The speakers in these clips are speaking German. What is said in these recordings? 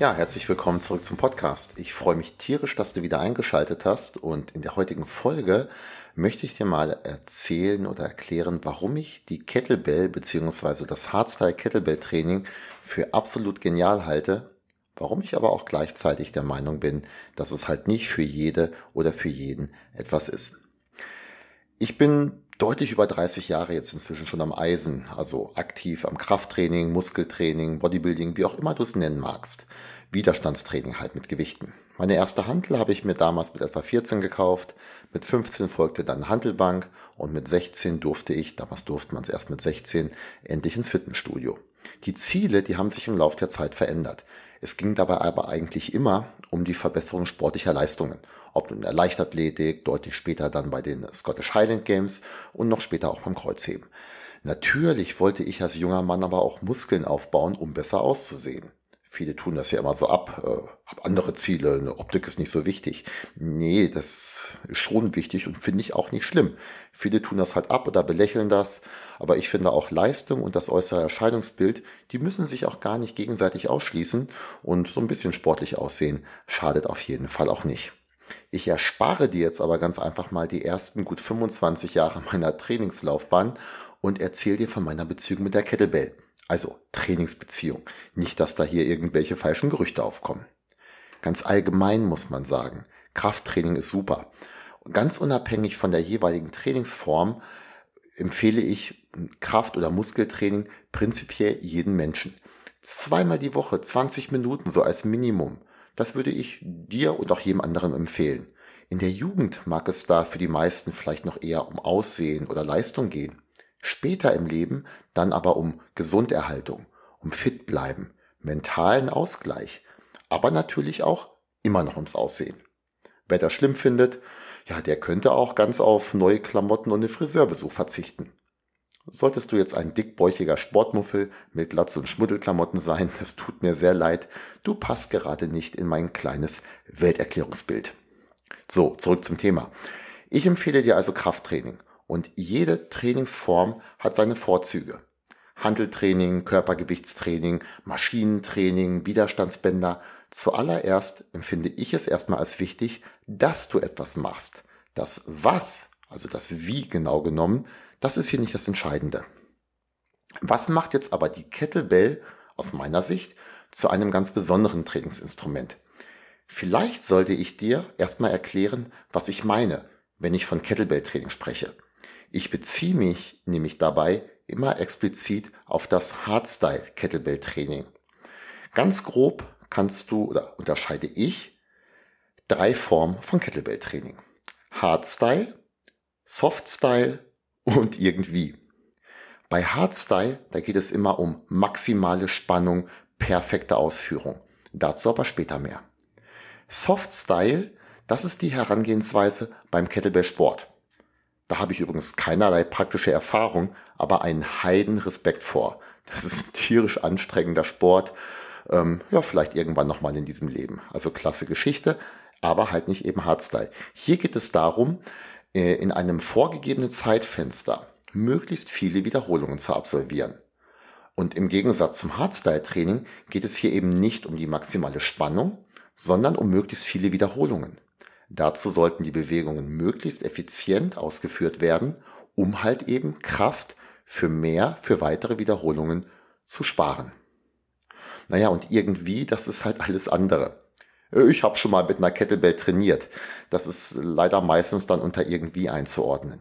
Ja, herzlich willkommen zurück zum Podcast. Ich freue mich tierisch, dass du wieder eingeschaltet hast und in der heutigen Folge möchte ich dir mal erzählen oder erklären, warum ich die Kettlebell bzw. das Hardstyle Kettlebell Training für absolut genial halte, warum ich aber auch gleichzeitig der Meinung bin, dass es halt nicht für jede oder für jeden etwas ist. Ich bin deutlich über 30 Jahre jetzt inzwischen schon am Eisen, also aktiv am Krafttraining, Muskeltraining, Bodybuilding, wie auch immer du es nennen magst. Widerstandstraining halt mit Gewichten. Meine erste Hantel habe ich mir damals mit etwa 14 gekauft, mit 15 folgte dann Hantelbank und mit 16 durfte ich, damals durfte man es erst mit 16, endlich ins Fitnessstudio. Die Ziele, die haben sich im Laufe der Zeit verändert. Es ging dabei aber eigentlich immer um die Verbesserung sportlicher Leistungen ob in der Leichtathletik, deutlich später dann bei den Scottish Highland Games und noch später auch beim Kreuzheben. Natürlich wollte ich als junger Mann aber auch Muskeln aufbauen, um besser auszusehen. Viele tun das ja immer so ab, äh, hab andere Ziele, eine Optik ist nicht so wichtig. Nee, das ist schon wichtig und finde ich auch nicht schlimm. Viele tun das halt ab oder belächeln das, aber ich finde auch Leistung und das äußere Erscheinungsbild, die müssen sich auch gar nicht gegenseitig ausschließen und so ein bisschen sportlich aussehen schadet auf jeden Fall auch nicht. Ich erspare dir jetzt aber ganz einfach mal die ersten gut 25 Jahre meiner Trainingslaufbahn und erzähle dir von meiner Beziehung mit der Kettlebell. Also Trainingsbeziehung. Nicht, dass da hier irgendwelche falschen Gerüchte aufkommen. Ganz allgemein muss man sagen, Krafttraining ist super. ganz unabhängig von der jeweiligen Trainingsform empfehle ich Kraft- oder Muskeltraining prinzipiell jeden Menschen. Zweimal die Woche, 20 Minuten so als Minimum. Das würde ich dir und auch jedem anderen empfehlen. In der Jugend mag es da für die meisten vielleicht noch eher um Aussehen oder Leistung gehen. Später im Leben dann aber um Gesunderhaltung, um fit bleiben, mentalen Ausgleich, aber natürlich auch immer noch ums Aussehen. Wer das schlimm findet, ja, der könnte auch ganz auf neue Klamotten und einen Friseurbesuch verzichten. Solltest du jetzt ein dickbäuchiger Sportmuffel mit Glatze und Schmuddelklamotten sein, das tut mir sehr leid, du passt gerade nicht in mein kleines Welterklärungsbild. So, zurück zum Thema. Ich empfehle dir also Krafttraining und jede Trainingsform hat seine Vorzüge. Handeltraining, Körpergewichtstraining, Maschinentraining, Widerstandsbänder. Zuallererst empfinde ich es erstmal als wichtig, dass du etwas machst. Das Was, also das Wie genau genommen, das ist hier nicht das Entscheidende. Was macht jetzt aber die Kettlebell aus meiner Sicht zu einem ganz besonderen Trainingsinstrument? Vielleicht sollte ich dir erstmal erklären, was ich meine, wenn ich von Kettlebell-Training spreche. Ich beziehe mich nämlich dabei immer explizit auf das Hardstyle Kettlebell-Training. Ganz grob kannst du oder unterscheide ich drei Formen von Kettlebell-Training. Hardstyle, Softstyle und irgendwie. Bei Hardstyle, da geht es immer um maximale Spannung, perfekte Ausführung. Dazu aber später mehr. Softstyle, das ist die Herangehensweise beim Kettlebell Sport. Da habe ich übrigens keinerlei praktische Erfahrung, aber einen heiden Respekt vor. Das ist ein tierisch anstrengender Sport. Ähm, ja, vielleicht irgendwann nochmal in diesem Leben. Also klasse Geschichte, aber halt nicht eben Hardstyle. Hier geht es darum, äh, in einem vorgegebenen Zeitfenster möglichst viele Wiederholungen zu absolvieren. Und im Gegensatz zum Hardstyle-Training geht es hier eben nicht um die maximale Spannung, sondern um möglichst viele Wiederholungen. Dazu sollten die Bewegungen möglichst effizient ausgeführt werden, um halt eben Kraft für mehr, für weitere Wiederholungen zu sparen. Naja, und irgendwie, das ist halt alles andere. Äh, ich habe schon mal mit einer Kettlebell trainiert. Das ist leider meistens dann unter irgendwie einzuordnen.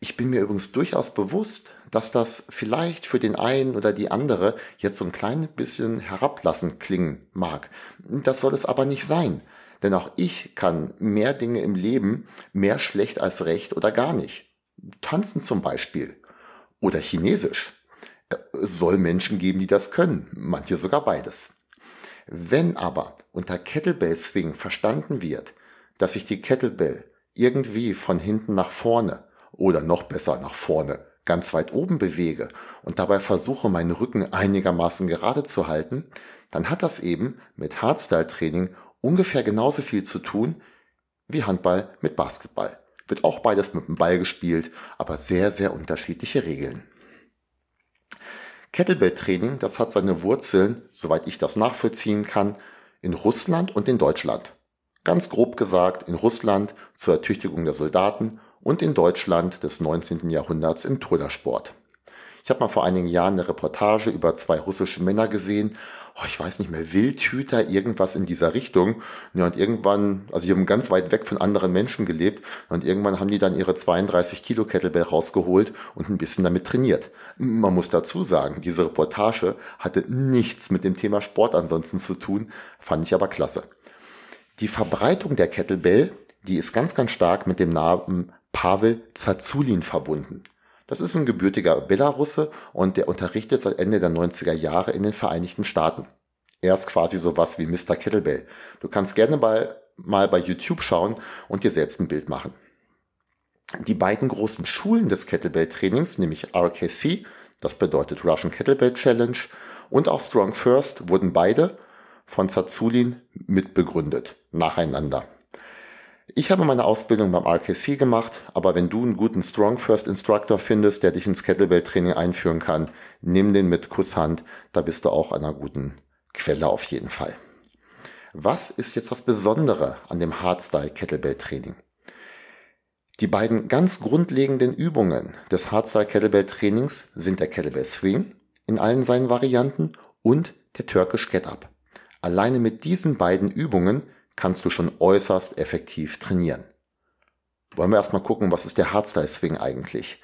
Ich bin mir übrigens durchaus bewusst, dass das vielleicht für den einen oder die andere jetzt so ein klein bisschen herablassend klingen mag. Das soll es aber nicht sein. Denn auch ich kann mehr Dinge im Leben mehr schlecht als recht oder gar nicht. Tanzen zum Beispiel. Oder Chinesisch. Es soll Menschen geben, die das können, manche sogar beides. Wenn aber unter Kettlebell Swing verstanden wird, dass ich die Kettlebell irgendwie von hinten nach vorne oder noch besser nach vorne ganz weit oben bewege und dabei versuche, meinen Rücken einigermaßen gerade zu halten, dann hat das eben mit Hardstyle-Training ungefähr genauso viel zu tun wie Handball mit Basketball. Wird auch beides mit dem Ball gespielt, aber sehr, sehr unterschiedliche Regeln. Kettlebell-Training, das hat seine Wurzeln, soweit ich das nachvollziehen kann, in Russland und in Deutschland. Ganz grob gesagt, in Russland zur Ertüchtigung der Soldaten und in Deutschland des 19. Jahrhunderts im Turnersport. Ich habe mal vor einigen Jahren eine Reportage über zwei russische Männer gesehen. Oh, ich weiß nicht mehr, Wildhüter, irgendwas in dieser Richtung. Ja, und irgendwann, also die haben ganz weit weg von anderen Menschen gelebt. Und irgendwann haben die dann ihre 32 Kilo Kettlebell rausgeholt und ein bisschen damit trainiert. Man muss dazu sagen, diese Reportage hatte nichts mit dem Thema Sport ansonsten zu tun, fand ich aber klasse. Die Verbreitung der Kettlebell, die ist ganz, ganz stark mit dem Namen Pavel Zazulin verbunden. Das ist ein gebürtiger Belarusse und der unterrichtet seit Ende der 90er Jahre in den Vereinigten Staaten. Er ist quasi sowas wie Mr. Kettlebell. Du kannst gerne mal, mal bei YouTube schauen und dir selbst ein Bild machen. Die beiden großen Schulen des Kettlebell-Trainings, nämlich RKC, das bedeutet Russian Kettlebell Challenge, und auch Strong First, wurden beide von Zazulin mitbegründet, nacheinander. Ich habe meine Ausbildung beim RKC gemacht, aber wenn du einen guten Strong First Instructor findest, der dich ins Kettlebell Training einführen kann, nimm den mit Kusshand, da bist du auch an einer guten Quelle auf jeden Fall. Was ist jetzt das Besondere an dem Hardstyle Kettlebell Training? Die beiden ganz grundlegenden Übungen des Hardstyle Kettlebell Trainings sind der Kettlebell Swing in allen seinen Varianten und der Turkish Get Up. Alleine mit diesen beiden Übungen kannst du schon äußerst effektiv trainieren. Wollen wir erstmal gucken, was ist der Hardstyle Swing eigentlich?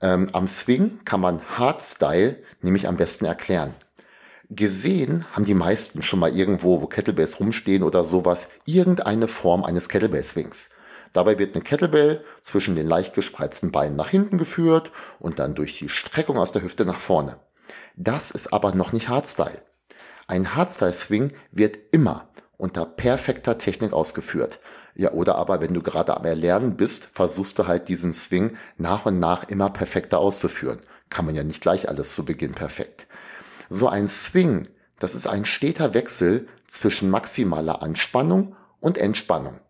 Ähm, am Swing kann man Hardstyle nämlich am besten erklären. Gesehen haben die meisten schon mal irgendwo, wo Kettlebells rumstehen oder sowas, irgendeine Form eines Kettlebell Swings. Dabei wird eine Kettlebell zwischen den leicht gespreizten Beinen nach hinten geführt und dann durch die Streckung aus der Hüfte nach vorne. Das ist aber noch nicht Hardstyle. Ein Hardstyle Swing wird immer unter perfekter Technik ausgeführt. Ja, oder aber wenn du gerade am Erlernen bist, versuchst du halt diesen Swing nach und nach immer perfekter auszuführen. Kann man ja nicht gleich alles zu Beginn perfekt. So ein Swing, das ist ein steter Wechsel zwischen maximaler Anspannung und Entspannung.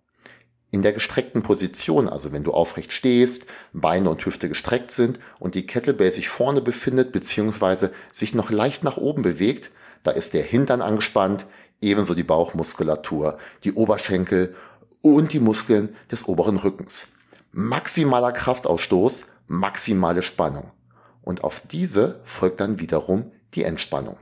In der gestreckten Position, also wenn du aufrecht stehst, Beine und Hüfte gestreckt sind und die Kettlebell sich vorne befindet bzw. sich noch leicht nach oben bewegt, da ist der Hintern angespannt, ebenso die Bauchmuskulatur, die Oberschenkel und die Muskeln des oberen Rückens. Maximaler Kraftausstoß, maximale Spannung. Und auf diese folgt dann wiederum die Entspannung.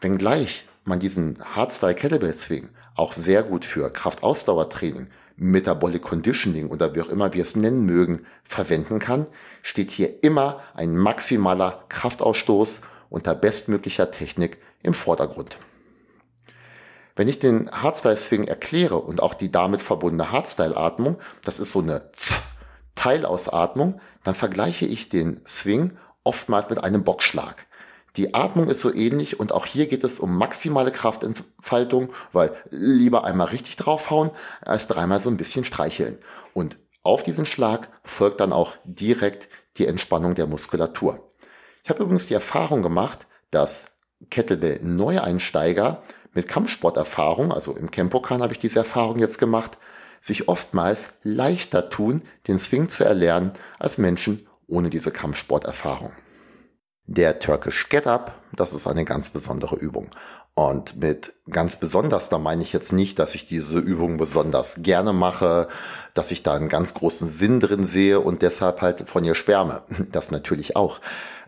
Wenngleich man diesen Hardstyle Kettlebell Swing auch sehr gut für Kraftausdauertraining, Metabolic Conditioning oder wie auch immer wir es nennen mögen, verwenden kann, steht hier immer ein maximaler Kraftausstoß unter bestmöglicher Technik im Vordergrund. Wenn ich den Hardstyle-Swing erkläre und auch die damit verbundene Hardstyle-Atmung, das ist so eine Z Teilausatmung, dann vergleiche ich den Swing oftmals mit einem Boxschlag. Die Atmung ist so ähnlich und auch hier geht es um maximale Kraftentfaltung, weil lieber einmal richtig draufhauen als dreimal so ein bisschen streicheln. Und auf diesen Schlag folgt dann auch direkt die Entspannung der Muskulatur. Ich habe übrigens die Erfahrung gemacht, dass Kettlebell-Neueinsteiger mit Kampfsporterfahrung, also im Kempokan habe ich diese Erfahrung jetzt gemacht, sich oftmals leichter tun, den Swing zu erlernen, als Menschen ohne diese Kampfsporterfahrung. Der Turkish Get Up, das ist eine ganz besondere Übung. Und mit ganz besonders, da meine ich jetzt nicht, dass ich diese Übung besonders gerne mache, dass ich da einen ganz großen Sinn drin sehe und deshalb halt von ihr schwärme. Das natürlich auch.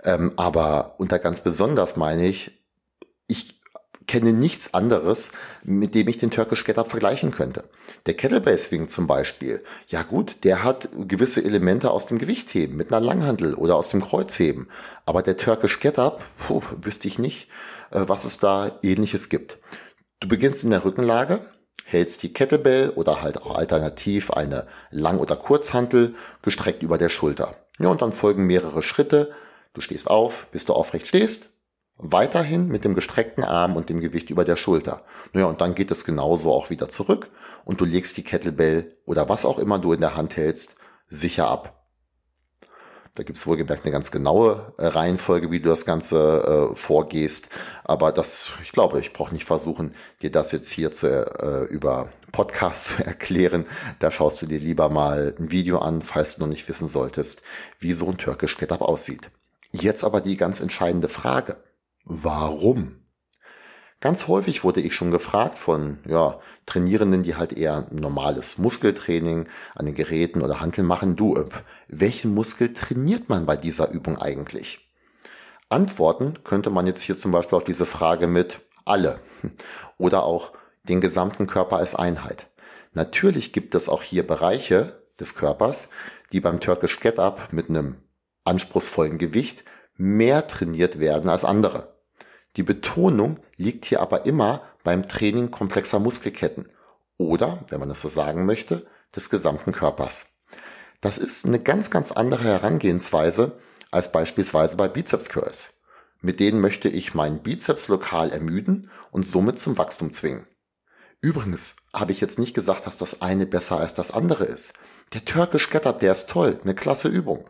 Ähm, aber unter ganz besonders meine ich, ich kenne nichts anderes, mit dem ich den Turkish Get Up vergleichen könnte. Der Kettlebell Swing zum Beispiel, ja gut, der hat gewisse Elemente aus dem Gewichtheben mit einer Langhandel oder aus dem Kreuzheben. Aber der Turkish Get Up, puh, wüsste ich nicht, äh, was es da ähnliches gibt. Du beginnst in der Rückenlage, hältst die Kettlebell oder halt auch alternativ eine Lang- oder Kurzhantel gestreckt über der Schulter. Ja, und dann folgen mehrere Schritte, Du stehst auf, bis du aufrecht stehst, weiterhin mit dem gestreckten Arm und dem Gewicht über der Schulter. Naja, und dann geht es genauso auch wieder zurück und du legst die Kettlebell oder was auch immer du in der Hand hältst, sicher ab. Da gibt es wohlgemerkt eine ganz genaue äh, Reihenfolge, wie du das Ganze äh, vorgehst. Aber das, ich glaube, ich brauche nicht versuchen, dir das jetzt hier zu, äh, über Podcast zu erklären. Da schaust du dir lieber mal ein Video an, falls du noch nicht wissen solltest, wie so ein türkisch Getup aussieht. Jetzt aber die ganz entscheidende Frage. Warum? Ganz häufig wurde ich schon gefragt von ja, Trainierenden, die halt eher normales Muskeltraining an den Geräten oder Handeln machen. Du, welchen Muskel trainiert man bei dieser Übung eigentlich? Antworten könnte man jetzt hier zum Beispiel auf diese Frage mit alle oder auch den gesamten Körper als Einheit. Natürlich gibt es auch hier Bereiche des Körpers, die beim Turkish Get Up mit einem anspruchsvollen Gewicht mehr trainiert werden als andere. Die Betonung liegt hier aber immer beim Training komplexer Muskelketten oder, wenn man es so sagen möchte, des gesamten Körpers. Das ist eine ganz, ganz andere Herangehensweise als beispielsweise bei Bizeps Curls. Mit denen möchte ich meinen Bizeps lokal ermüden und somit zum Wachstum zwingen. Übrigens habe ich jetzt nicht gesagt, dass das eine besser als das andere ist. Der Turkish Get Up, der ist toll, eine klasse Übung.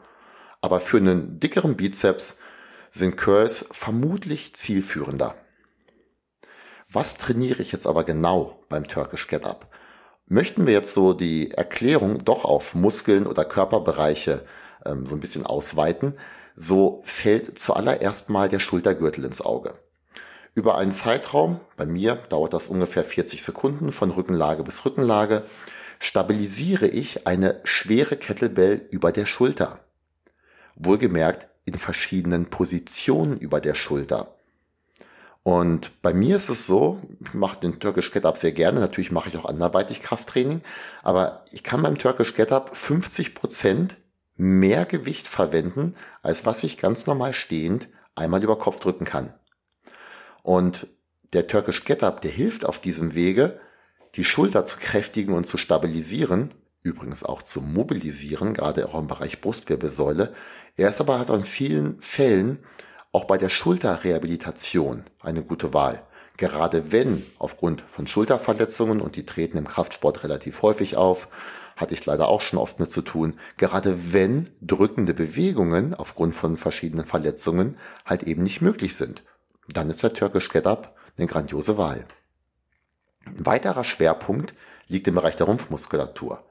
Aber für einen dickeren Bizeps sind Curls vermutlich zielführender. Was trainiere ich jetzt aber genau beim Turkish Get Up? Möchten wir jetzt so die Erklärung doch auf Muskeln oder Körperbereiche ähm, so ein bisschen ausweiten, so fällt zuallererst mal der Schultergürtel ins Auge. Über einen Zeitraum, bei mir dauert das ungefähr 40 Sekunden von Rückenlage bis Rückenlage, stabilisiere ich eine schwere Kettlebell über der Schulter. Wohlgemerkt in verschiedenen Positionen über der Schulter. Und bei mir ist es so, ich mache den Turkish Get Up sehr gerne, natürlich mache ich auch anderweitig Krafttraining, aber ich kann beim Turkish Get Up 50 Prozent mehr Gewicht verwenden, als was ich ganz normal stehend einmal über Kopf drücken kann. Und der Turkish Get Up, der hilft auf diesem Wege, die Schulter zu kräftigen und zu stabilisieren, übrigens auch zu mobilisieren, gerade auch im Bereich Brustwirbelsäule. Er ist aber halt in vielen Fällen auch bei der Schulterrehabilitation eine gute Wahl. Gerade wenn aufgrund von Schulterverletzungen und die treten im Kraftsport relativ häufig auf, hatte ich leider auch schon oft mit zu tun, gerade wenn drückende Bewegungen aufgrund von verschiedenen Verletzungen halt eben nicht möglich sind. Dann ist der Turkish Get Up eine grandiose Wahl. Ein weiterer Schwerpunkt liegt im Bereich der Rumpfmuskulatur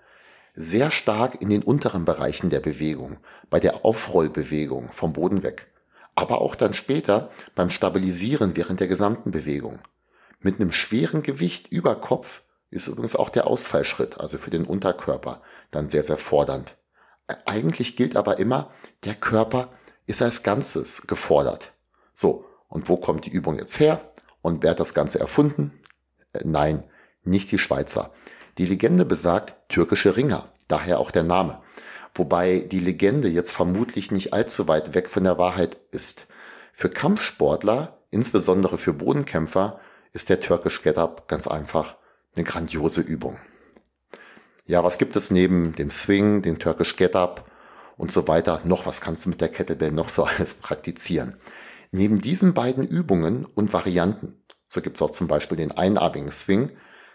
sehr stark in den unteren Bereichen der Bewegung, bei der Aufrollbewegung vom Boden weg, aber auch dann später beim Stabilisieren während der gesamten Bewegung. Mit einem schweren Gewicht über Kopf ist übrigens auch der Ausfallschritt, also für den Unterkörper, dann sehr, sehr fordernd. Eigentlich gilt aber immer, der Körper ist als Ganzes gefordert. So, und wo kommt die Übung jetzt her? Und wer hat das Ganze erfunden? Äh, nein, nicht die Schweizer. Die Legende besagt türkische Ringer, daher auch der Name. Wobei die Legende jetzt vermutlich nicht allzu weit weg von der Wahrheit ist. Für Kampfsportler, insbesondere für Bodenkämpfer, ist der Turkish Get Up ganz einfach eine grandiose Übung. Ja, was gibt es neben dem Swing, dem Turkish Get Up und so weiter noch? Was kannst du mit der Kettlebell noch so alles praktizieren? Neben diesen beiden Übungen und Varianten, so gibt es auch zum Beispiel den einarmigen Swing,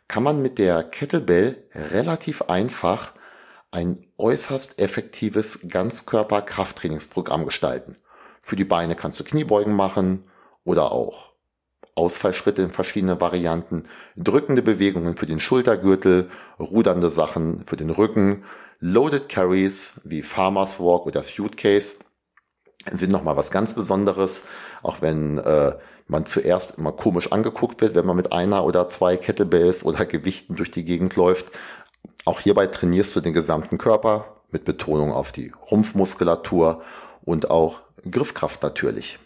kann man mit der Kettlebell relativ einfach ein äußerst effektives Ganzkörper-Krafttrainingsprogramm gestalten. Für die Beine kannst du Kniebeugen machen oder auch Ausfallschritte in verschiedenen Varianten, drückende Bewegungen für den Schultergürtel, rudernde Sachen für den Rücken, Loaded Carries wie Farmer's Walk oder Suitcase sind nochmal was ganz Besonderes, auch wenn äh, man zuerst immer komisch angeguckt wird, wenn man mit einer oder zwei Kettlebells oder Gewichten durch die Gegend läuft. Auch hierbei trainierst du den gesamten Körper mit Betonung auf die Rumpfmuskulatur und auch Griffkraft natürlich.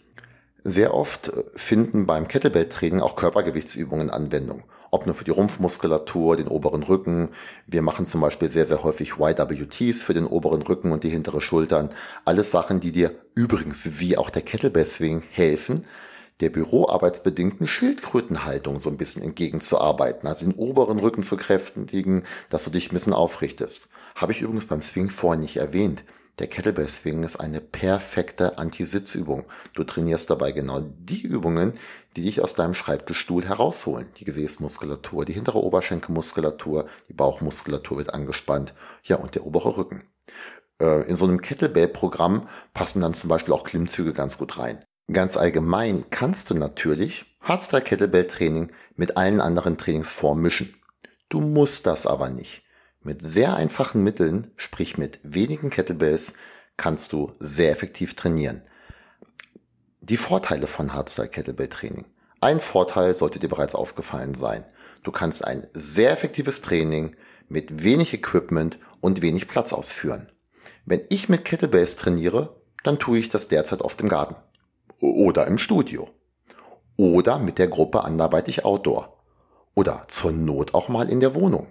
Sehr oft finden beim Kettlebell-Training auch Körpergewichtsübungen Anwendung. Ob nur für die Rumpfmuskulatur, den oberen Rücken. Wir machen zum Beispiel sehr, sehr häufig YWTs für den oberen Rücken und die hintere Schultern. Alles Sachen, die dir übrigens wie auch der Kettlebell Swing helfen, der büroarbeitsbedingten Schildkrötenhaltung so ein bisschen entgegenzuarbeiten, also den oberen Rücken zu kräftigen, dass du dich ein bisschen aufrichtest. Habe ich übrigens beim Swing vorhin nicht erwähnt. Der Kettlebell Swing ist eine perfekte Anti-Sitzübung. Du trainierst dabei genau die Übungen, die dich aus deinem Schreibtischstuhl herausholen. Die Gesäßmuskulatur, die hintere Oberschenkelmuskulatur, die Bauchmuskulatur wird angespannt, ja, und der obere Rücken. Äh, in so einem Kettlebell-Programm passen dann zum Beispiel auch Klimmzüge ganz gut rein. Ganz allgemein kannst du natürlich Hardstyle Kettlebell Training mit allen anderen Trainingsformen mischen. Du musst das aber nicht. Mit sehr einfachen Mitteln, sprich mit wenigen Kettlebells, kannst du sehr effektiv trainieren. Die Vorteile von Hardstyle Kettlebell Training. Ein Vorteil sollte dir bereits aufgefallen sein. Du kannst ein sehr effektives Training mit wenig Equipment und wenig Platz ausführen. Wenn ich mit Kettlebells trainiere, dann tue ich das derzeit oft im Garten. Oder im Studio. Oder mit der Gruppe anderweitig Outdoor. Oder zur Not auch mal in der Wohnung.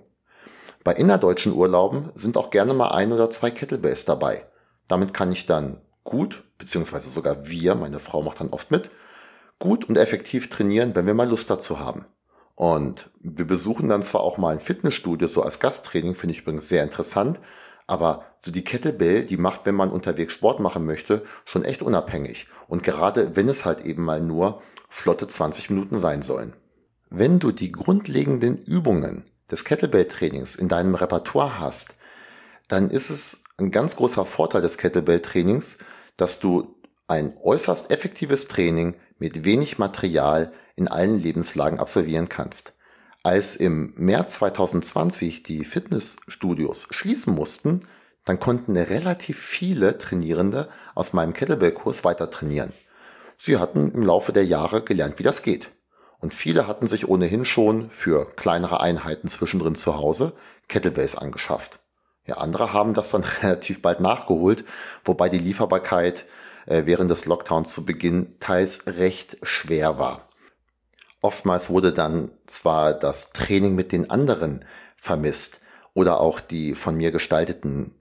Bei innerdeutschen Urlauben sind auch gerne mal ein oder zwei Kettlebells dabei. Damit kann ich dann gut, beziehungsweise sogar wir, meine Frau macht dann oft mit, gut und effektiv trainieren, wenn wir mal Lust dazu haben. Und wir besuchen dann zwar auch mal ein Fitnessstudio, so als Gasttraining, finde ich übrigens sehr interessant, aber so die Kettlebell, die macht, wenn man unterwegs Sport machen möchte, schon echt unabhängig. Und gerade wenn es halt eben mal nur flotte 20 Minuten sein sollen. Wenn du die grundlegenden Übungen des Kettlebell-Trainings in deinem Repertoire hast, dann ist es ein ganz großer Vorteil des Kettlebell-Trainings, dass du ein äußerst effektives Training mit wenig Material in allen Lebenslagen absolvieren kannst. Als im März 2020 die Fitnessstudios schließen mussten, dann konnten relativ viele Trainierende aus meinem Kettlebell-Kurs weiter trainieren. Sie hatten im Laufe der Jahre gelernt, wie das geht. Und viele hatten sich ohnehin schon für kleinere Einheiten zwischendrin zu Hause Kettlebells angeschafft. Ja, andere haben das dann relativ bald nachgeholt, wobei die Lieferbarkeit äh, während des Lockdowns zu Beginn teils recht schwer war. Oftmals wurde dann zwar das Training mit den anderen vermisst oder auch die von mir gestalteten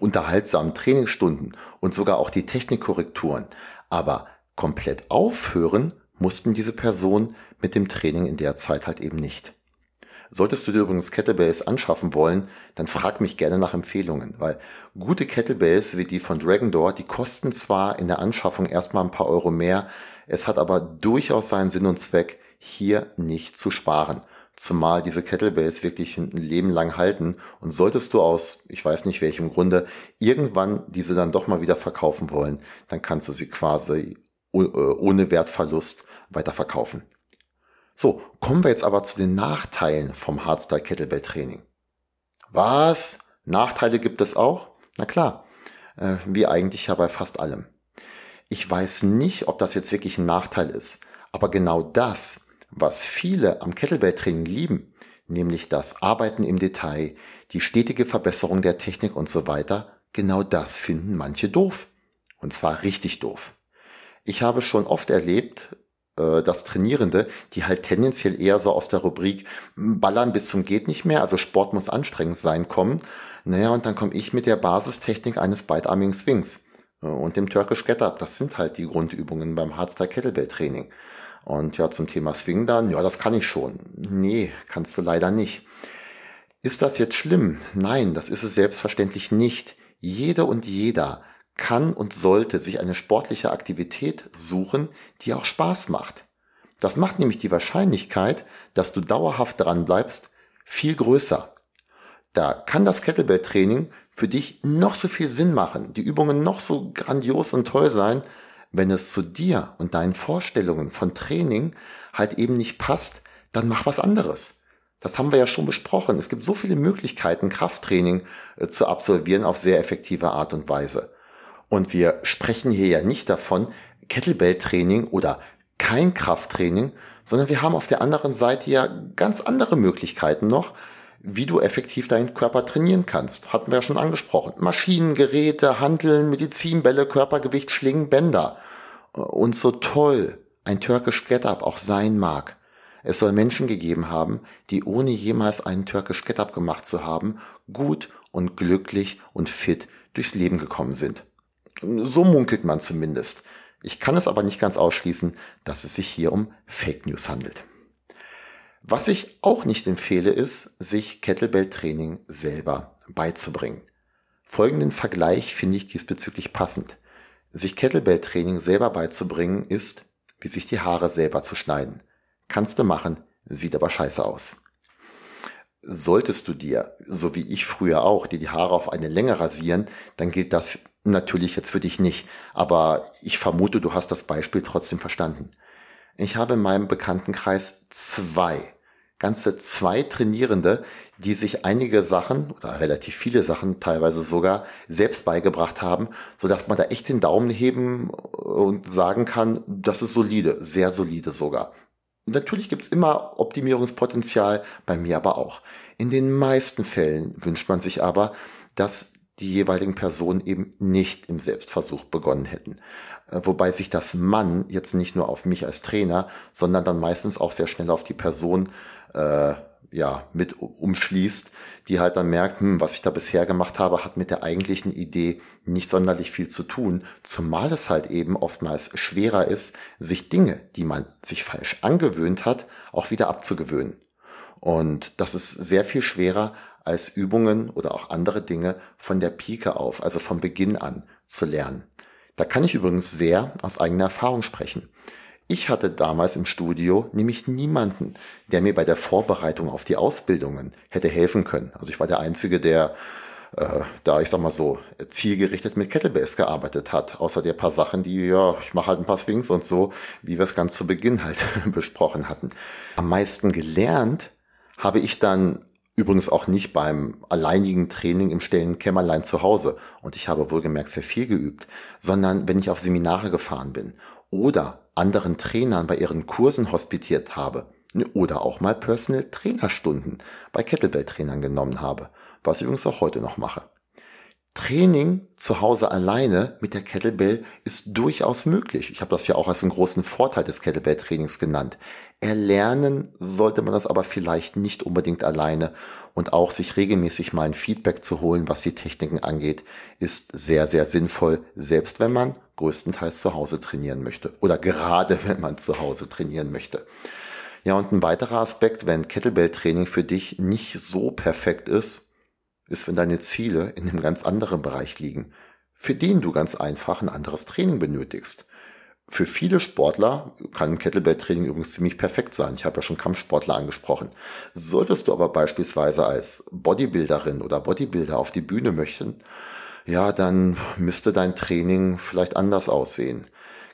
unterhaltsamen Trainingsstunden und sogar auch die Technikkorrekturen, aber komplett aufhören mussten diese Personen mit dem Training in der Zeit halt eben nicht. Solltest du dir übrigens Kettlebells anschaffen wollen, dann frag mich gerne nach Empfehlungen, weil gute Kettlebells wie die von Dragon Door, die kosten zwar in der Anschaffung erstmal ein paar Euro mehr, es hat aber durchaus seinen Sinn und Zweck, hier nicht zu sparen. Zumal diese Kettlebells wirklich ein Leben lang halten und solltest du aus, ich weiß nicht welchem Grunde, irgendwann diese dann doch mal wieder verkaufen wollen, dann kannst du sie quasi äh, ohne Wertverlust weiterverkaufen. So, kommen wir jetzt aber zu den Nachteilen vom Hardstyle Kettlebell Training. Was? Nachteile gibt es auch? Na klar, äh, wie eigentlich ja bei fast allem. Ich weiß nicht, ob das jetzt wirklich ein Nachteil ist, aber genau das, was viele am Kettlebell Training lieben, nämlich das Arbeiten im Detail, die stetige Verbesserung der Technik und so weiter, genau das finden manche doof. Und zwar richtig doof. Ich habe schon oft erlebt, äh, dass Trainierende, die halt tendenziell eher so aus der Rubrik Ballern bis zum geht nicht mehr, also Sport muss anstrengend sein, kommen. Naja, und dann komme ich mit der Basistechnik eines Bite-Arming Swings äh, und dem Turkish Get-Up. Das sind halt die Grundübungen beim Hardstyle Kettlebell Training. Und ja, zum Thema Swing dann, ja, das kann ich schon. Nee, kannst du leider nicht. Ist das jetzt schlimm? Nein, das ist es selbstverständlich nicht. Jede und jeder kann und sollte sich eine sportliche Aktivität suchen, die auch Spaß macht. Das macht nämlich die Wahrscheinlichkeit, dass du dauerhaft dran bleibst, viel größer. Da kann das Kettlebell-Training für dich noch so viel Sinn machen, die Übungen noch so grandios und toll sein, wenn es zu dir und deinen Vorstellungen von Training halt eben nicht passt, dann mach was anderes. Das haben wir ja schon besprochen. Es gibt so viele Möglichkeiten, Krafttraining äh, zu absolvieren auf sehr effektive Art und Weise. Und wir sprechen hier ja nicht davon, Kettlebell-Training oder kein Krafttraining, sondern wir haben auf der anderen Seite ja ganz andere Möglichkeiten noch, wie du effektiv deinen Körper trainieren kannst. Hatten wir ja schon angesprochen. Maschinen, Geräte, Handeln, Medizinbälle, Körpergewicht, Schlingen, Bänder. Und so toll ein Turkish Get-Up auch sein mag. Es soll Menschen gegeben haben, die ohne jemals einen Turkish Get-Up gemacht zu haben, gut und glücklich und fit durchs Leben gekommen sind. So munkelt man zumindest. Ich kann es aber nicht ganz ausschließen, dass es sich hier um Fake News handelt. Was ich auch nicht empfehle, ist, sich Kettlebell-Training selber beizubringen. Folgenden Vergleich finde ich diesbezüglich passend. Sich Kettlebell-Training selber beizubringen ist, wie sich die Haare selber zu schneiden. Kannst du machen, sieht aber scheiße aus. Solltest du dir, so wie ich früher auch, dir die Haare auf eine Länge rasieren, dann gilt das natürlich jetzt für dich nicht. Aber ich vermute, du hast das Beispiel trotzdem verstanden. Ich habe in meinem Bekanntenkreis zwei, ganze zwei Trainierende, die sich einige Sachen oder relativ viele Sachen teilweise sogar selbst beigebracht haben, so dass man da echt den Daumen heben und sagen kann, das ist solide, sehr solide sogar. Natürlich gibt's immer Optimierungspotenzial, bei mir aber auch. In den meisten Fällen wünscht man sich aber, dass die jeweiligen Personen eben nicht im Selbstversuch begonnen hätten. Äh, wobei sich das Mann jetzt nicht nur auf mich als Trainer, sondern dann meistens auch sehr schnell auf die Person äh, ja, mit umschließt, die halt dann merkt, hm, was ich da bisher gemacht habe, hat mit der eigentlichen Idee nicht sonderlich viel zu tun, zumal es halt eben oftmals schwerer ist, sich Dinge, die man sich falsch angewöhnt hat, auch wieder abzugewöhnen. Und das ist sehr viel schwerer, als Übungen oder auch andere Dinge von der Pike auf, also vom Beginn an zu lernen. Da kann ich übrigens sehr aus eigener Erfahrung sprechen. Ich hatte damals im Studio nämlich niemanden, der mir bei der Vorbereitung auf die Ausbildungen hätte helfen können. Also ich war der Einzige, der äh, da, ich sag mal so, zielgerichtet mit Kettlebells gearbeitet hat. Außer der paar Sachen, die, ja, ich mache halt ein paar Swings und so, wie wir es ganz zu Beginn halt besprochen hatten. Am meisten gelernt habe ich dann Übrigens auch nicht beim alleinigen Training im stillen Kämmerlein zu Hause. Und ich habe wohlgemerkt sehr viel geübt, sondern wenn ich auf Seminare gefahren bin oder anderen Trainern bei ihren Kursen hospitiert habe oder auch mal Personal Trainerstunden bei Kettlebell-Trainern genommen habe, was ich übrigens auch heute noch mache. Training zu Hause alleine mit der Kettlebell ist durchaus möglich. Ich habe das ja auch als einen großen Vorteil des Kettlebell-Trainings genannt. Erlernen sollte man das aber vielleicht nicht unbedingt alleine und auch sich regelmäßig mal ein Feedback zu holen, was die Techniken angeht, ist sehr, sehr sinnvoll, selbst wenn man größtenteils zu Hause trainieren möchte oder gerade wenn man zu Hause trainieren möchte. Ja, und ein weiterer Aspekt, wenn Kettlebell-Training für dich nicht so perfekt ist, ist, wenn deine Ziele in einem ganz anderen Bereich liegen, für den du ganz einfach ein anderes Training benötigst. Für viele Sportler kann Kettlebell-Training übrigens ziemlich perfekt sein. Ich habe ja schon Kampfsportler angesprochen. Solltest du aber beispielsweise als Bodybuilderin oder Bodybuilder auf die Bühne möchten, ja, dann müsste dein Training vielleicht anders aussehen.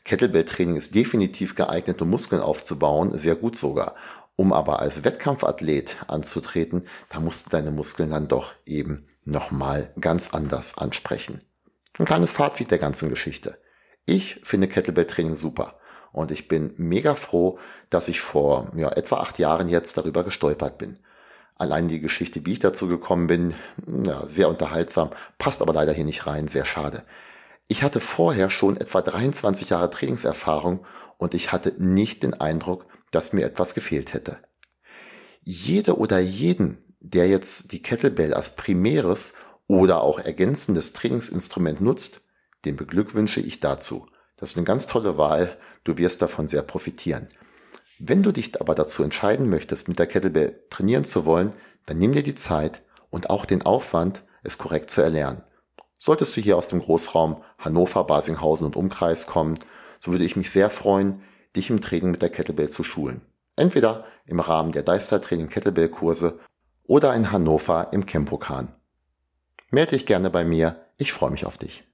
Kettlebell-Training ist definitiv geeignet, um Muskeln aufzubauen, sehr gut sogar. Um aber als Wettkampfathlet anzutreten, da musst du deine Muskeln dann doch eben nochmal ganz anders ansprechen. Ein kleines Fazit der ganzen Geschichte. Ich finde Kettlebell-Training super und ich bin mega froh, dass ich vor ja, etwa acht Jahren jetzt darüber gestolpert bin. Allein die Geschichte, wie ich dazu gekommen bin, ja, sehr unterhaltsam, passt aber leider hier nicht rein, sehr schade. Ich hatte vorher schon etwa 23 Jahre Trainingserfahrung und ich hatte nicht den Eindruck, dass mir etwas gefehlt hätte. Jede oder jeden, der jetzt die Kettlebell als primäres oder auch ergänzendes Trainingsinstrument nutzt, den beglückwünsche ich dazu. Das ist eine ganz tolle Wahl, du wirst davon sehr profitieren. Wenn du dich aber dazu entscheiden möchtest, mit der Kettlebell trainieren zu wollen, dann nimm dir die Zeit und auch den Aufwand, es korrekt zu erlernen. Solltest du hier aus dem Großraum Hannover, Basinghausen und Umkreis kommen, so würde ich mich sehr freuen, dich im Training mit der Kettlebell zu schulen. Entweder im Rahmen der Deister Training Kettlebell Kurse oder in Hannover im Campokan. Melde dich gerne bei mir, ich freue mich auf dich.